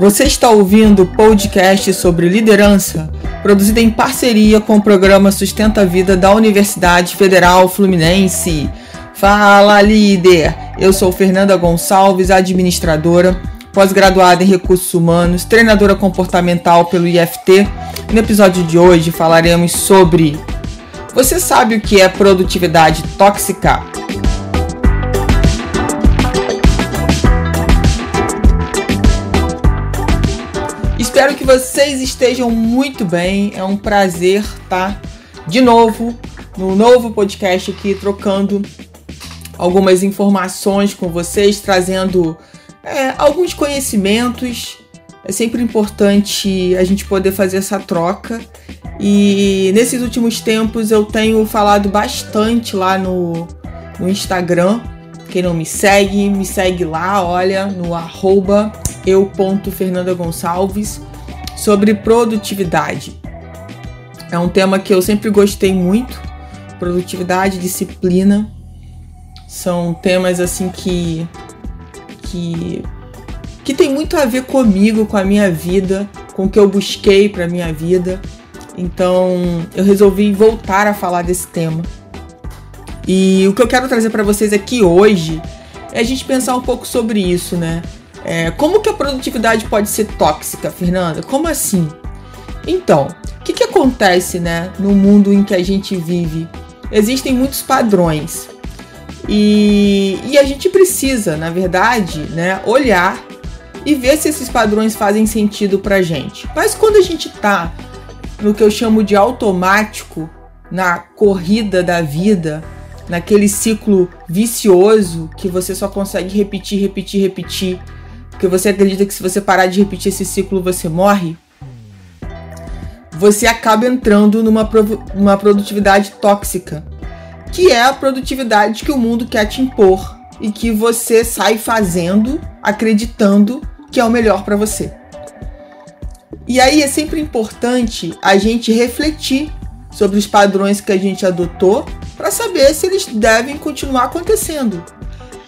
Você está ouvindo o podcast sobre liderança, produzido em parceria com o programa Sustenta a Vida da Universidade Federal Fluminense. Fala, líder! Eu sou Fernanda Gonçalves, administradora, pós-graduada em recursos humanos, treinadora comportamental pelo IFT. No episódio de hoje falaremos sobre: Você sabe o que é produtividade tóxica? Espero que vocês estejam muito bem. É um prazer estar de novo no novo podcast aqui, trocando algumas informações com vocês, trazendo é, alguns conhecimentos. É sempre importante a gente poder fazer essa troca. E nesses últimos tempos eu tenho falado bastante lá no, no Instagram. Quem não me segue, me segue lá, olha, no arroba eu.fernandagonçalves sobre produtividade. É um tema que eu sempre gostei muito. Produtividade, disciplina. São temas assim que que que tem muito a ver comigo, com a minha vida, com o que eu busquei para minha vida. Então, eu resolvi voltar a falar desse tema. E o que eu quero trazer para vocês aqui hoje é a gente pensar um pouco sobre isso, né? É, como que a produtividade pode ser tóxica, Fernanda? Como assim? Então, o que, que acontece né, no mundo em que a gente vive? Existem muitos padrões e, e a gente precisa, na verdade, né, olhar e ver se esses padrões fazem sentido pra gente. Mas quando a gente tá no que eu chamo de automático, na corrida da vida, naquele ciclo vicioso que você só consegue repetir, repetir, repetir porque você acredita que se você parar de repetir esse ciclo você morre, você acaba entrando numa uma produtividade tóxica, que é a produtividade que o mundo quer te impor e que você sai fazendo, acreditando que é o melhor para você. E aí é sempre importante a gente refletir sobre os padrões que a gente adotou para saber se eles devem continuar acontecendo.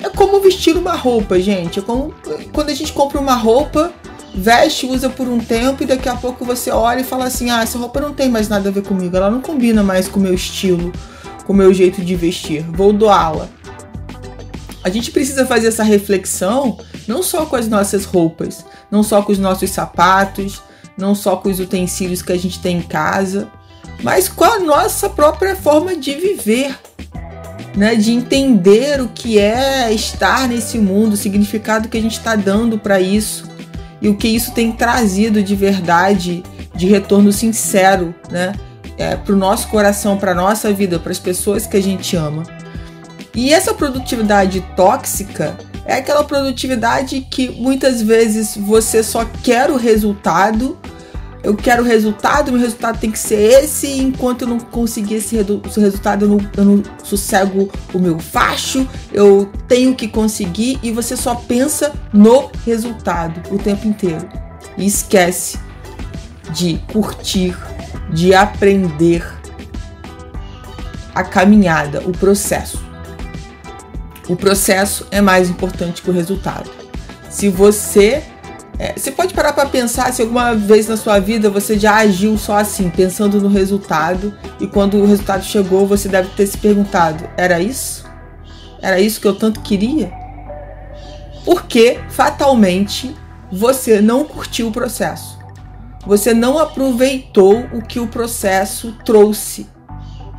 É como vestir uma roupa, gente. É como quando a gente compra uma roupa, veste, usa por um tempo e daqui a pouco você olha e fala assim: ah, essa roupa não tem mais nada a ver comigo, ela não combina mais com o meu estilo, com o meu jeito de vestir, vou doá-la. A gente precisa fazer essa reflexão não só com as nossas roupas, não só com os nossos sapatos, não só com os utensílios que a gente tem em casa, mas com a nossa própria forma de viver né, de entender o que é estar nesse mundo, o significado que a gente está dando para isso e o que isso tem trazido de verdade, de retorno sincero, né, é, para o nosso coração, para nossa vida, para as pessoas que a gente ama. E essa produtividade tóxica é aquela produtividade que muitas vezes você só quer o resultado eu quero resultado, meu resultado tem que ser esse, enquanto eu não conseguir esse, esse resultado, eu não, eu não sossego o meu facho, eu tenho que conseguir e você só pensa no resultado o tempo inteiro. E esquece de curtir, de aprender a caminhada, o processo. O processo é mais importante que o resultado. Se você é, você pode parar para pensar se alguma vez na sua vida você já agiu só assim, pensando no resultado, e quando o resultado chegou, você deve ter se perguntado: era isso? Era isso que eu tanto queria? Porque fatalmente você não curtiu o processo. Você não aproveitou o que o processo trouxe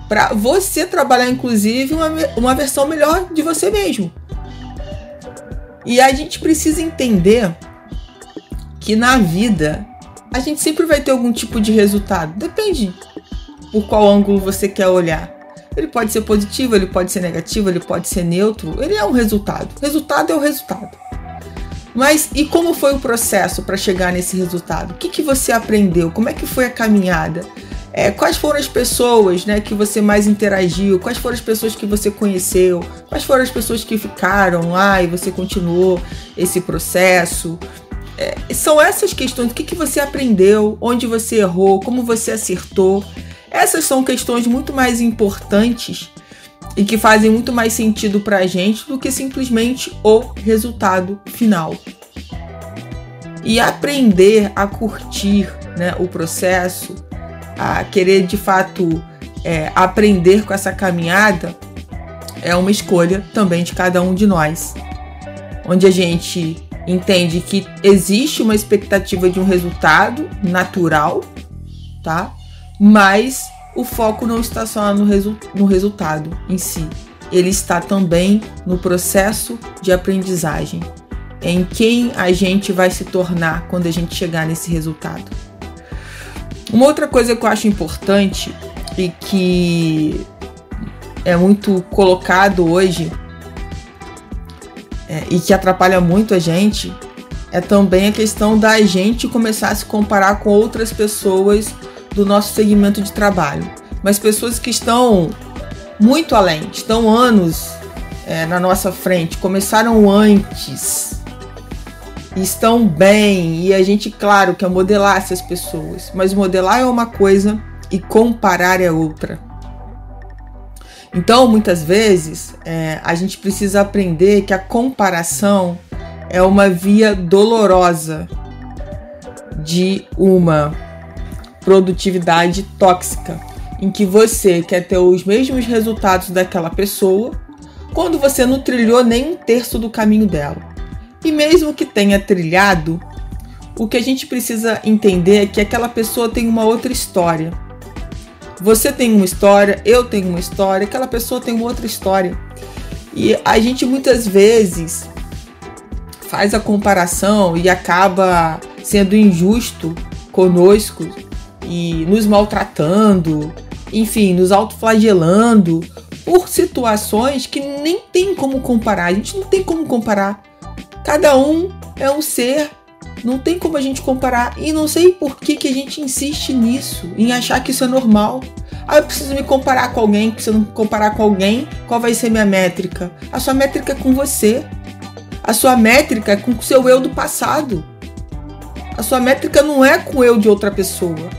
para você trabalhar, inclusive, uma, uma versão melhor de você mesmo. E a gente precisa entender que na vida a gente sempre vai ter algum tipo de resultado. Depende por qual ângulo você quer olhar. Ele pode ser positivo, ele pode ser negativo, ele pode ser neutro. Ele é um resultado. Resultado é o resultado. Mas e como foi o processo para chegar nesse resultado? O que, que você aprendeu? Como é que foi a caminhada? É, quais foram as pessoas né, que você mais interagiu? Quais foram as pessoas que você conheceu? Quais foram as pessoas que ficaram lá e você continuou esse processo? É, são essas questões. O que, que você aprendeu, onde você errou, como você acertou. Essas são questões muito mais importantes e que fazem muito mais sentido para a gente do que simplesmente o resultado final. E aprender a curtir né, o processo, a querer de fato é, aprender com essa caminhada, é uma escolha também de cada um de nós. Onde a gente entende que existe uma expectativa de um resultado natural, tá? Mas o foco não está só no, resu no resultado em si, ele está também no processo de aprendizagem, em quem a gente vai se tornar quando a gente chegar nesse resultado. Uma outra coisa que eu acho importante e que é muito colocado hoje é, e que atrapalha muito a gente é também a questão da gente começar a se comparar com outras pessoas do nosso segmento de trabalho, mas pessoas que estão muito além, estão anos é, na nossa frente, começaram antes, estão bem e a gente, claro, quer modelar essas pessoas, mas modelar é uma coisa e comparar é outra. Então, muitas vezes, é, a gente precisa aprender que a comparação é uma via dolorosa de uma produtividade tóxica, em que você quer ter os mesmos resultados daquela pessoa quando você não trilhou nem um terço do caminho dela. E mesmo que tenha trilhado, o que a gente precisa entender é que aquela pessoa tem uma outra história você tem uma história, eu tenho uma história, aquela pessoa tem outra história. E a gente muitas vezes faz a comparação e acaba sendo injusto conosco e nos maltratando, enfim, nos autoflagelando por situações que nem tem como comparar. A gente não tem como comparar. Cada um é um ser não tem como a gente comparar. E não sei por que, que a gente insiste nisso, em achar que isso é normal. Ah, eu preciso me comparar com alguém, preciso me comparar com alguém. Qual vai ser minha métrica? A sua métrica é com você. A sua métrica é com o seu eu do passado. A sua métrica não é com o eu de outra pessoa.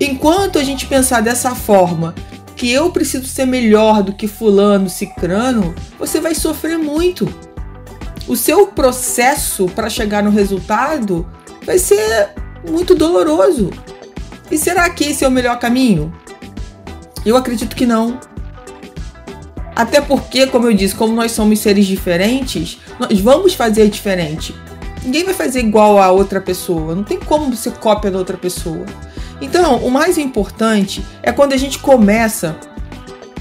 Enquanto a gente pensar dessa forma, que eu preciso ser melhor do que fulano, cicrano, você vai sofrer muito o seu processo para chegar no resultado vai ser muito doloroso. E será que esse é o melhor caminho? Eu acredito que não. Até porque, como eu disse, como nós somos seres diferentes, nós vamos fazer diferente. Ninguém vai fazer igual a outra pessoa. Não tem como você cópia da outra pessoa. Então, o mais importante é quando a gente começa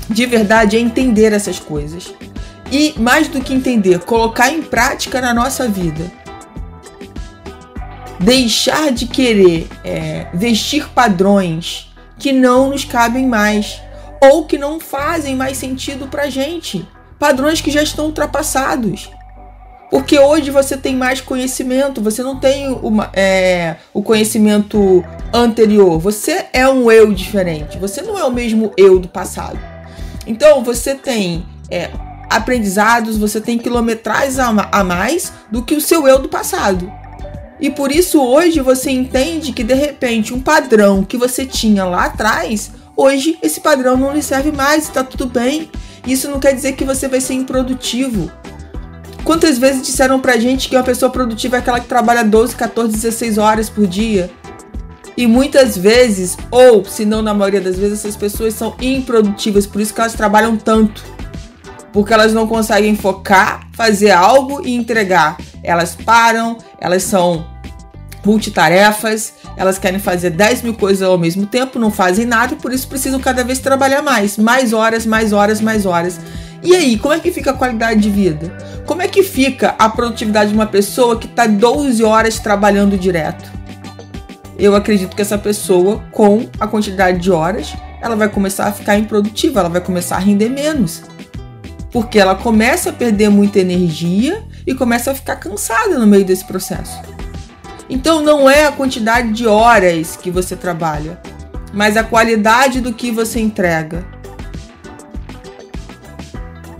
de verdade a entender essas coisas e, mais do que entender, colocar em prática na nossa vida. Deixar de querer é, vestir padrões que não nos cabem mais ou que não fazem mais sentido pra gente. Padrões que já estão ultrapassados. Porque hoje você tem mais conhecimento, você não tem uma, é, o conhecimento anterior. Você é um eu diferente, você não é o mesmo eu do passado. Então você tem é, aprendizados, você tem quilometragem a mais do que o seu eu do passado. E por isso hoje você entende que de repente um padrão que você tinha lá atrás, hoje esse padrão não lhe serve mais, está tudo bem. Isso não quer dizer que você vai ser improdutivo. Quantas vezes disseram pra gente que uma pessoa produtiva é aquela que trabalha 12, 14, 16 horas por dia? E muitas vezes, ou se não na maioria das vezes, essas pessoas são improdutivas, por isso que elas trabalham tanto porque elas não conseguem focar, fazer algo e entregar. Elas param, elas são multitarefas, elas querem fazer 10 mil coisas ao mesmo tempo, não fazem nada e por isso precisam cada vez trabalhar mais. Mais horas, mais horas, mais horas. E aí, como é que fica a qualidade de vida? Como é que fica a produtividade de uma pessoa que está 12 horas trabalhando direto? Eu acredito que essa pessoa, com a quantidade de horas, ela vai começar a ficar improdutiva, ela vai começar a render menos porque ela começa a perder muita energia e começa a ficar cansada no meio desse processo. Então não é a quantidade de horas que você trabalha, mas a qualidade do que você entrega.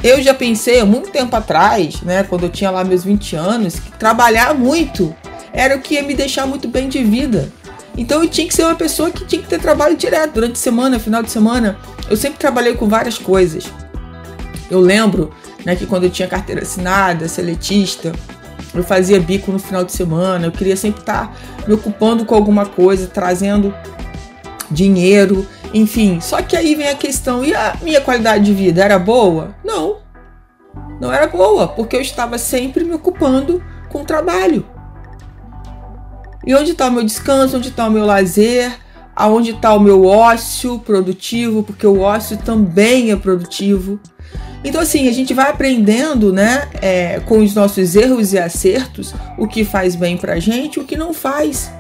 Eu já pensei há muito tempo atrás, né, quando eu tinha lá meus 20 anos, que trabalhar muito era o que ia me deixar muito bem de vida. Então eu tinha que ser uma pessoa que tinha que ter trabalho direto durante a semana, final de semana. Eu sempre trabalhei com várias coisas. Eu lembro né, que quando eu tinha carteira assinada, seletista, Eu fazia bico no final de semana, eu queria sempre estar me ocupando com alguma coisa, trazendo dinheiro, enfim. Só que aí vem a questão: e a minha qualidade de vida era boa? Não. Não era boa, porque eu estava sempre me ocupando com o trabalho. E onde está o meu descanso? Onde está o meu lazer? Aonde está o meu ócio produtivo? Porque o ócio também é produtivo. Então, assim, a gente vai aprendendo, né, é, com os nossos erros e acertos, o que faz bem pra gente e o que não faz.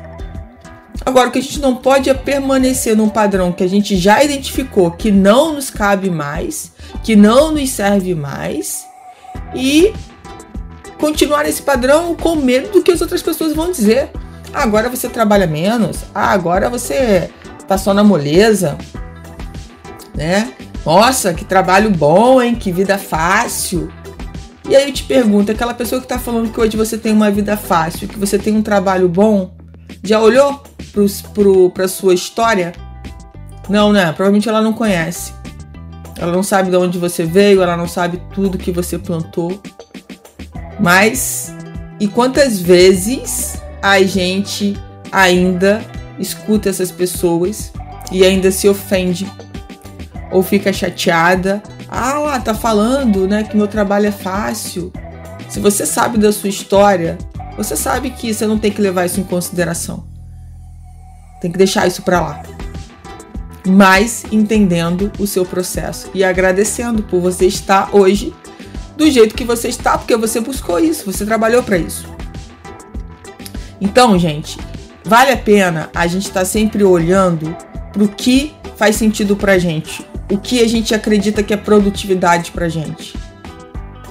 Agora, o que a gente não pode é permanecer num padrão que a gente já identificou que não nos cabe mais, que não nos serve mais, e continuar nesse padrão com medo do que as outras pessoas vão dizer. Ah, agora você trabalha menos. Ah, agora você tá só na moleza, né? Nossa, que trabalho bom, hein? Que vida fácil. E aí eu te pergunto, aquela pessoa que tá falando que hoje você tem uma vida fácil, que você tem um trabalho bom, já olhou para a sua história? Não, né? Provavelmente ela não conhece. Ela não sabe de onde você veio, ela não sabe tudo que você plantou. Mas e quantas vezes a gente ainda escuta essas pessoas e ainda se ofende ou fica chateada? Ah, tá falando, né, que meu trabalho é fácil. Se você sabe da sua história, você sabe que você não tem que levar isso em consideração. Tem que deixar isso para lá. Mas entendendo o seu processo e agradecendo por você estar hoje do jeito que você está, porque você buscou isso, você trabalhou para isso. Então, gente, vale a pena a gente estar tá sempre olhando para o que faz sentido para gente, o que a gente acredita que é produtividade para gente,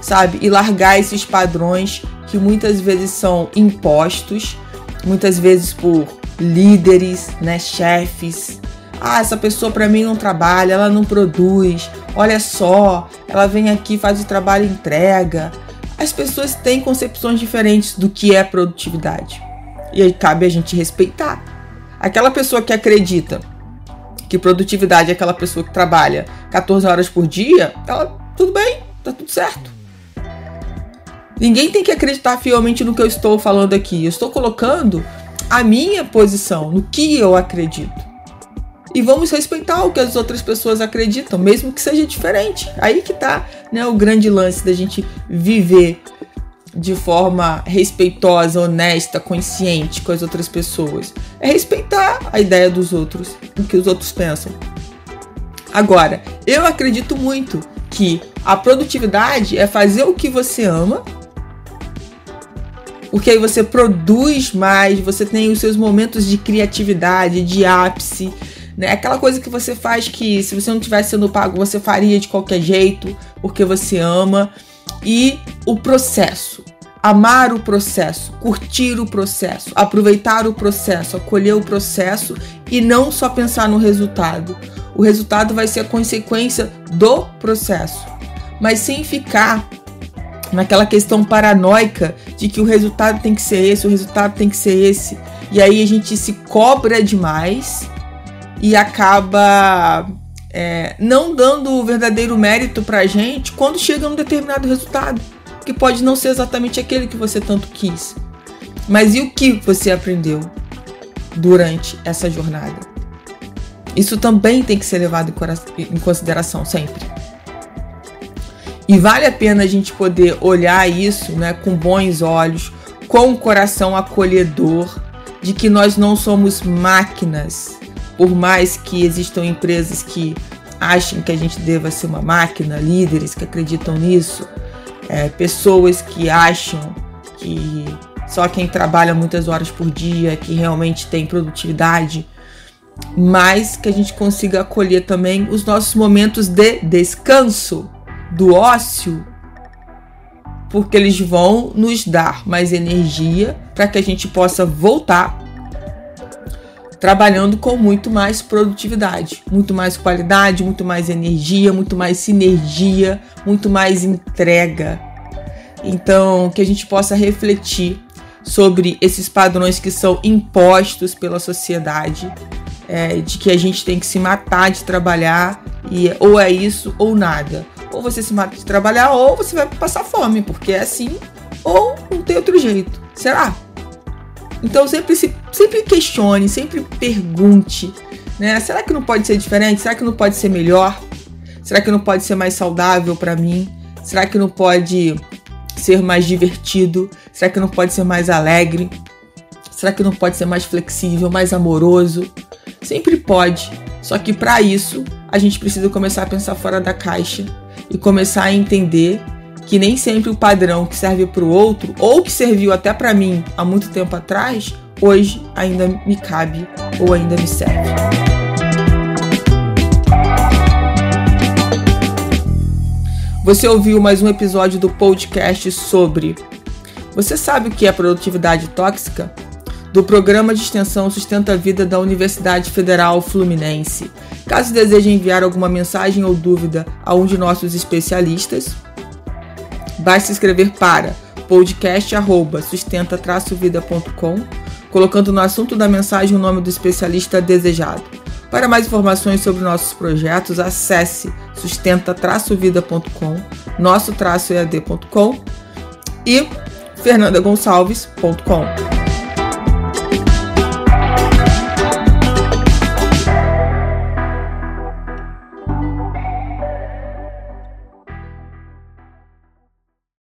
sabe? E largar esses padrões que muitas vezes são impostos, muitas vezes por líderes, né, chefes. Ah, essa pessoa para mim não trabalha, ela não produz. Olha só, ela vem aqui, faz o trabalho entrega. As pessoas têm concepções diferentes do que é produtividade. E aí cabe a gente respeitar. Aquela pessoa que acredita que produtividade é aquela pessoa que trabalha 14 horas por dia, ela tudo bem, tá tudo certo. Ninguém tem que acreditar fielmente no que eu estou falando aqui. Eu estou colocando a minha posição, no que eu acredito. E vamos respeitar o que as outras pessoas acreditam, mesmo que seja diferente. Aí que tá né, o grande lance da gente viver de forma respeitosa, honesta, consciente com as outras pessoas. É respeitar a ideia dos outros, o que os outros pensam. Agora, eu acredito muito que a produtividade é fazer o que você ama porque aí você produz mais, você tem os seus momentos de criatividade, de ápice, né? Aquela coisa que você faz que se você não tivesse sendo pago, você faria de qualquer jeito, porque você ama. E o processo. Amar o processo, curtir o processo, aproveitar o processo, acolher o processo e não só pensar no resultado. O resultado vai ser a consequência do processo, mas sem ficar naquela questão paranoica de que o resultado tem que ser esse, o resultado tem que ser esse. E aí a gente se cobra demais e acaba é, não dando o verdadeiro mérito pra gente quando chega um determinado resultado, que pode não ser exatamente aquele que você tanto quis. Mas e o que você aprendeu durante essa jornada? Isso também tem que ser levado em consideração sempre. E vale a pena a gente poder olhar isso né, com bons olhos, com um coração acolhedor, de que nós não somos máquinas, por mais que existam empresas que achem que a gente deva ser uma máquina, líderes que acreditam nisso, é, pessoas que acham que só quem trabalha muitas horas por dia, que realmente tem produtividade, mas que a gente consiga acolher também os nossos momentos de descanso do ócio, porque eles vão nos dar mais energia para que a gente possa voltar trabalhando com muito mais produtividade, muito mais qualidade, muito mais energia, muito mais sinergia, muito mais entrega. Então, que a gente possa refletir sobre esses padrões que são impostos pela sociedade, é, de que a gente tem que se matar de trabalhar e ou é isso ou nada ou você se mata de trabalhar, ou você vai passar fome, porque é assim Ou não tem outro jeito? Será? Então sempre, se, sempre questione, sempre pergunte. Né? Será que não pode ser diferente? Será que não pode ser melhor? Será que não pode ser mais saudável para mim? Será que não pode ser mais divertido? Será que não pode ser mais alegre? Será que não pode ser mais flexível, mais amoroso? Sempre pode. Só que para isso, a gente precisa começar a pensar fora da caixa e começar a entender que nem sempre o padrão que serve para o outro ou que serviu até para mim há muito tempo atrás, hoje ainda me cabe ou ainda me serve. Você ouviu mais um episódio do podcast sobre Você sabe o que é produtividade tóxica? do programa de extensão Sustenta a Vida da Universidade Federal Fluminense. Caso deseje enviar alguma mensagem ou dúvida a um de nossos especialistas, basta escrever para podcast@sustenta-vida.com, colocando no assunto da mensagem o nome do especialista desejado. Para mais informações sobre nossos projetos, acesse sustenta-vida.com, nosso-ead.com e fernandagonçalves.com.